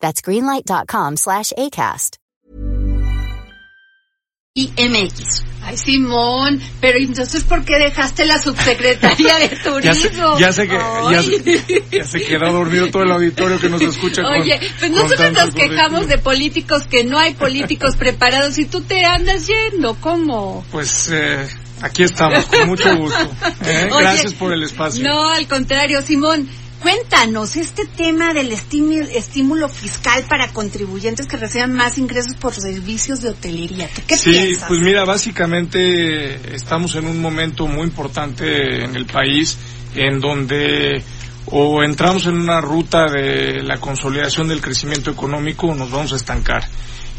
That's greenlight.com slash ACAST. Y MX. Ay, Simón, pero entonces, ¿por qué dejaste la subsecretaría de turismo? Ya sé, ya sé que ya, se- ya se quedó dormido todo el auditorio que nos escucha. con- Oye, pues con nosotros tanto nos quejamos de políticos que no hay políticos preparados y tú te andas yendo, ¿cómo? Pues eh, aquí estamos, con mucho gusto. ¿eh? Oye, Gracias por el espacio. No, al contrario, Simón. Cuéntanos este tema del estímulo, estímulo fiscal para contribuyentes que reciban más ingresos por servicios de hotelería. ¿Tú qué sí, piensas? pues mira, básicamente estamos en un momento muy importante en el país en donde o entramos en una ruta de la consolidación del crecimiento económico o nos vamos a estancar.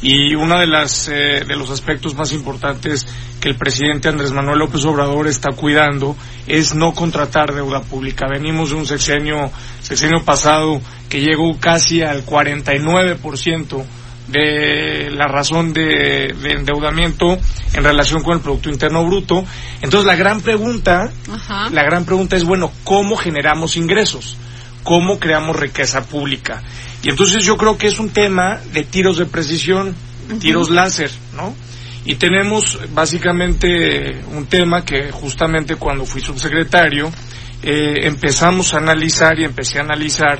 Y uno de las eh, de los aspectos más importantes que el presidente Andrés Manuel López Obrador está cuidando es no contratar deuda pública. Venimos de un sexenio sexenio pasado que llegó casi al 49% de la razón de, de endeudamiento en relación con el Producto Interno Bruto. Entonces la gran pregunta, Ajá. la gran pregunta es, bueno, ¿cómo generamos ingresos? ¿Cómo creamos riqueza pública? Y entonces yo creo que es un tema de tiros de precisión, tiros láser, ¿no? Y tenemos básicamente un tema que justamente cuando fui subsecretario eh, empezamos a analizar y empecé a analizar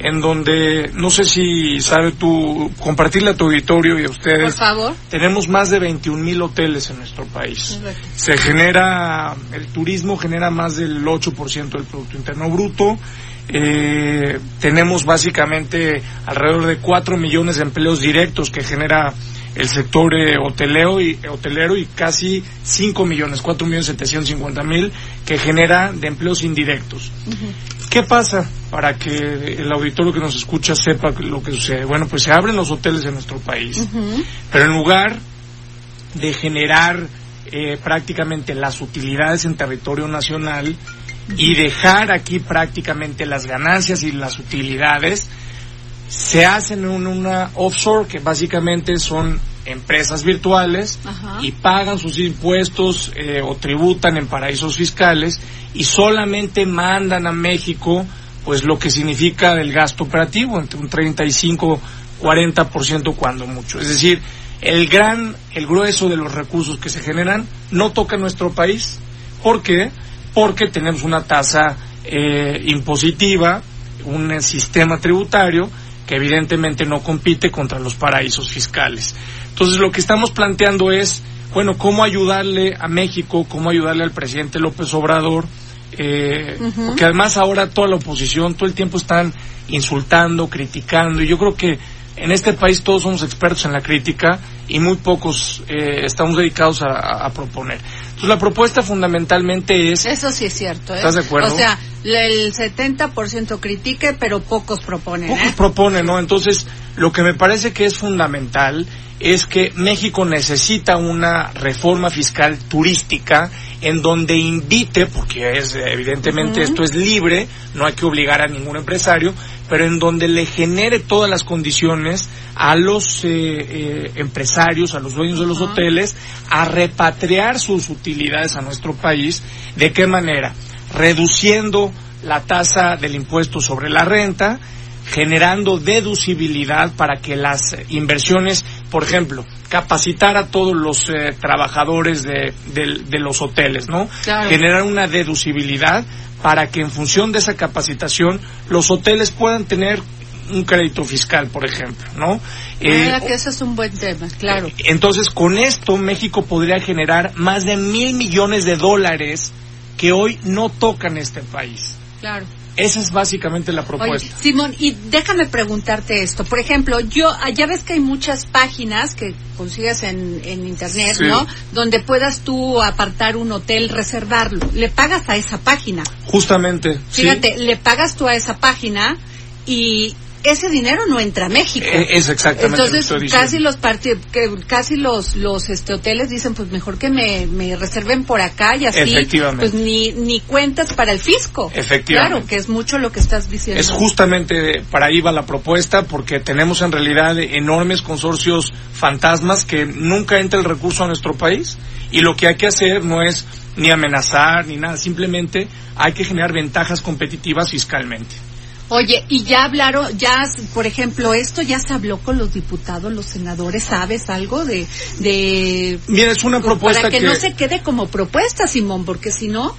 en donde, no sé si sabe tú, compartirle a tu auditorio y a Por ustedes, favor. tenemos más de 21 mil hoteles en nuestro país. Se genera, el turismo genera más del 8% del Producto Interno Bruto. Eh, tenemos básicamente alrededor de 4 millones de empleos directos que genera el sector eh, hotelero, y, hotelero y casi 5 millones, 4 millones 750 mil que genera de empleos indirectos. ¿Qué pasa para que el auditorio que nos escucha sepa lo que sucede? Bueno, pues se abren los hoteles en nuestro país, pero en lugar de generar eh, prácticamente las utilidades en territorio nacional y dejar aquí prácticamente las ganancias y las utilidades, se hacen en una offshore que básicamente son empresas virtuales Ajá. y pagan sus impuestos eh, o tributan en paraísos fiscales y solamente mandan a México pues lo que significa el gasto operativo entre un 35 40% cuando mucho es decir el gran el grueso de los recursos que se generan no toca nuestro país ¿por qué? Porque tenemos una tasa eh, impositiva un eh, sistema tributario que evidentemente no compite contra los paraísos fiscales. Entonces lo que estamos planteando es, bueno, cómo ayudarle a México, cómo ayudarle al presidente López Obrador, eh, porque además ahora toda la oposición todo el tiempo están insultando, criticando, y yo creo que en este país todos somos expertos en la crítica y muy pocos eh, estamos dedicados a, proponer. Entonces la propuesta fundamentalmente es Eso sí es cierto, ¿eh? ¿Estás de acuerdo? O sea, el 70% critique, pero pocos proponen, Pocos ¿eh? proponen, ¿no? Entonces, lo que me parece que es fundamental es que México necesita una reforma fiscal turística en donde invite, porque es evidentemente esto es libre, no hay que obligar a ningún empresario, pero en donde le genere todas las condiciones a los eh, eh, empresarios, a los dueños de los hoteles, a repatriar sus utilidades a nuestro país. ¿De qué manera? Reduciendo la tasa del impuesto sobre la renta, generando deducibilidad para que las inversiones, por ejemplo, capacitar a todos los eh, trabajadores de, del- de los hoteles, ¿no? Claro. Generar una deducibilidad para que en función de esa capacitación los hoteles puedan tener un crédito fiscal, por ejemplo, ¿no? Eh, Ah, que ese es un buen tema, claro. entonces, con esto, México podría generar más de mil millones de dólares que hoy no tocan este país. Claro. Esa es básicamente la Oye, propuesta. Simón, y déjame preguntarte esto. Por ejemplo, yo, ah, ya ves que hay muchas páginas que consigues en, en internet, Sí. ¿no? Donde puedas tú apartar un hotel, reservarlo. Le pagas a esa página. Justamente. sí. Fíjate, le pagas tú a esa página y ese dinero no entra a México. Eh, es exactamente Entonces, lo que casi los parti- que casi los los este hoteles dicen, pues mejor que me, me reserven por acá y así, Efectivamente. pues ni ni cuentas para el fisco. Efectivamente. Claro, que es mucho lo que estás diciendo. Es justamente para ahí va la propuesta, porque tenemos en realidad enormes consorcios fantasmas que nunca entra el recurso a nuestro país y lo que hay que hacer no es ni amenazar ni nada, simplemente hay que generar ventajas competitivas fiscalmente. Oye, y ya hablaron, ya, por ejemplo, esto ya se habló con los diputados, los senadores, ¿sabes algo de, de Mira, es una propuesta para que, no se quede como propuesta, Simón, porque si no,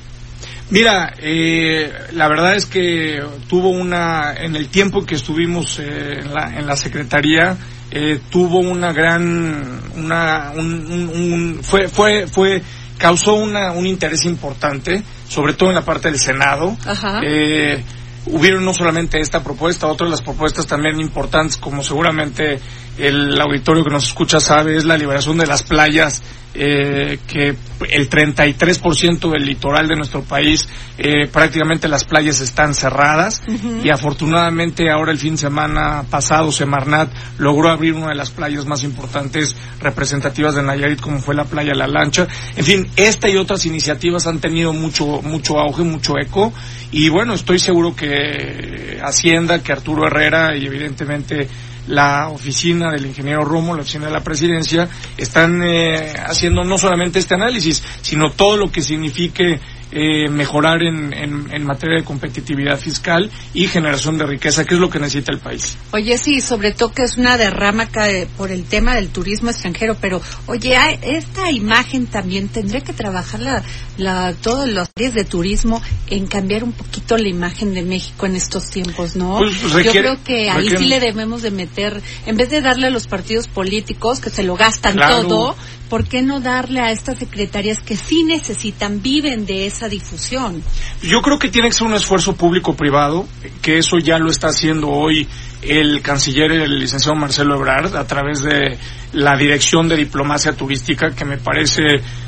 Mira, eh, la verdad es que tuvo una, en el tiempo que estuvimos eh, en, la, en la Secretaría, eh, tuvo una gran, una, un, un- un- fue, fue, fue, causó una, un interés importante, sobre todo en la parte del Senado. Ajá. Eh, hubieron no solamente esta propuesta, otras las propuestas también importantes, como seguramente el auditorio que nos escucha sabe, es la liberación de las playas, eh, que el 33% del litoral de nuestro país, eh, prácticamente las playas están cerradas. Y afortunadamente ahora el fin de semana pasado Semarnat logró abrir una de las playas más importantes representativas de Nayarit como fue la playa La Lancha. En fin, esta y otras iniciativas han tenido mucho mucho auge, mucho eco. Y bueno, estoy seguro que Hacienda, que Arturo Herrera y evidentemente la oficina del ingeniero Romo, la oficina de la presidencia, están eh, haciendo no solamente este análisis, sino todo lo que signifique eh, mejorar en, en, en materia de competitividad fiscal y generación de riqueza, que es lo que necesita el país. Oye, sí, sobre todo que es una derrama ca- por el tema del turismo extranjero, pero oye, esta imagen también tendría que trabajar la, la, todos los áreas de turismo en cambiar un poquito la imagen de México en estos tiempos, ¿no? Pues, Yo requiere- creo que ahí requiere- sí le debemos de meter, en vez de darle a los partidos políticos que se lo gastan Claro. todo, ¿por qué no darle a estas secretarias que sí necesitan, viven de esa difusión? Yo creo que tiene que ser un esfuerzo público-privado, que eso ya lo está haciendo hoy el canciller, el licenciado Marcelo Ebrard, a través de la Dirección de Diplomacia Turística, que me parece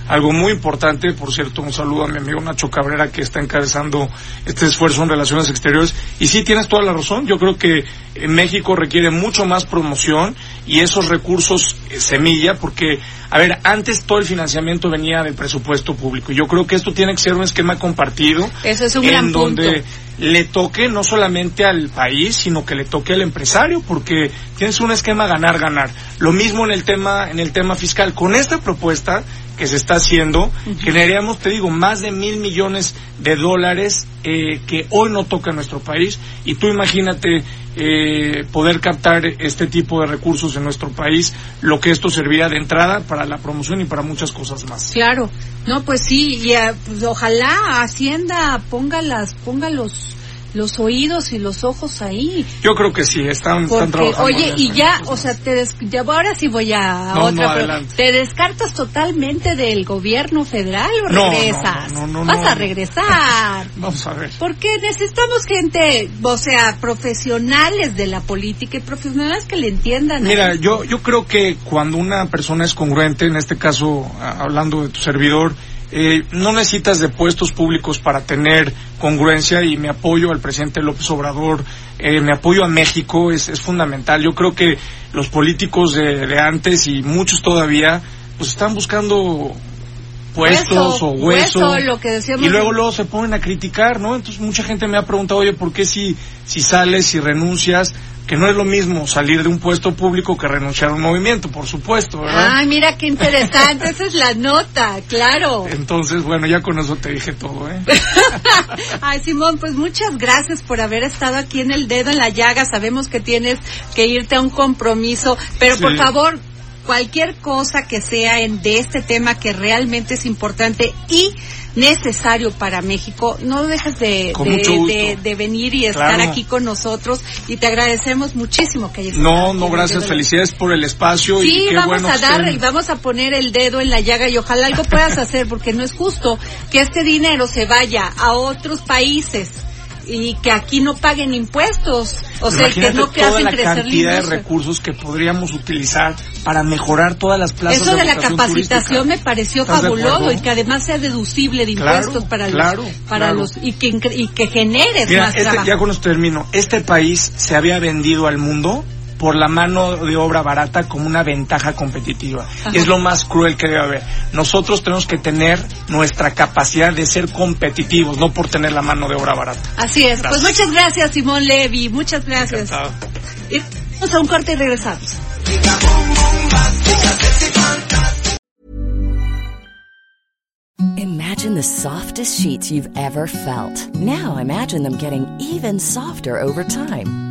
algo muy importante. Por cierto, un saludo a mi amigo Nacho Cabrera, que está encabezando este esfuerzo en relaciones exteriores. Y sí, tienes toda la razón. Yo creo que eh, México requiere mucho más promoción y esos recursos eh, semilla, porque, a ver, antes todo el financiamiento venía del presupuesto público. Yo creo que esto tiene que ser un esquema compartido. Eso es un en gran donde punto. le toque no solamente al país, sino que le toque al empresario, porque tienes un esquema ganar-ganar. Lo mismo en el tema, en el tema fiscal. Con esta propuesta que se está haciendo, generaríamos, te digo, más de mil millones de dólares eh, que hoy no toca nuestro país. Y tú imagínate eh, poder captar este tipo de recursos en nuestro país, lo que esto serviría de entrada para la promoción y para muchas cosas más. Claro, no, pues sí, y eh, pues, ojalá Hacienda ponga las, ponga los, los oídos y los ojos ahí. Yo creo que sí, están, están trabajando. oye, y ya, cosas. o sea, te des- ya, ahora sí voy a, No, otra, no, pero adelante. te descartas totalmente del gobierno federal o No, regresas. no, no, no, Vas a regresar. Vamos a ver. Porque necesitamos gente, o sea, profesionales de la política y profesionales que le entiendan. Mira, yo, yo creo que cuando una persona es congruente, en este caso, hablando de tu servidor, eh, no necesitas de puestos públicos para tener congruencia y mi apoyo al presidente López Obrador, eh, mi apoyo a México es, es fundamental. Yo creo que los políticos de, de antes y muchos todavía, pues están buscando puestos Hueso, o hueso, hueso, lo que decíamos. y luego luego se ponen a criticar, ¿no? Entonces mucha gente me ha preguntado, oye, ¿por qué si, si sales, si renuncias? Que no es lo mismo salir de un puesto público que renunciar a un movimiento, por supuesto, ¿verdad? Ay, mira qué interesante, esa es la nota, claro. Entonces, bueno, ya con eso te dije todo, ¿eh? Ay, Simón, pues muchas gracias por haber estado aquí en el dedo en la llaga. Sabemos que tienes que irte a un compromiso, pero Sí. por favor, cualquier cosa que sea en, de este tema que realmente es importante y necesario para México, no dejes de, de, de- de venir y estar Claro. aquí con nosotros y te agradecemos muchísimo que hayas No, no, gracias, felicidades por el espacio y Sí, qué vamos bueno a dar estén- y vamos a poner el dedo en la llaga y ojalá algo puedas hacer porque no es justo que este dinero se vaya a otros países y que aquí no paguen impuestos. O sea, que Imagínate no que toda hacen la crecer la cantidad de recursos que podríamos utilizar para mejorar todas las plazas Eso de la vocación capacitación turística. me pareció ¿Estás de fabuloso y que además sea deducible de Claro, impuestos para claro, los para claro. los y que y que genere más este- trabajo. ya con esto termino. Este país se había vendido al mundo por la mano de obra barata como una ventaja competitiva. Ajá. Y es lo más cruel que debe haber. Nosotros tenemos que tener nuestra capacidad de ser competitivos, no por tener la mano de obra barata. Así es. Pues muchas gracias, Simón Levy. Muchas gracias. Vamos a un corte y regresamos. Imagine the softest sheets you've ever felt. Now imagine them getting even softer over time.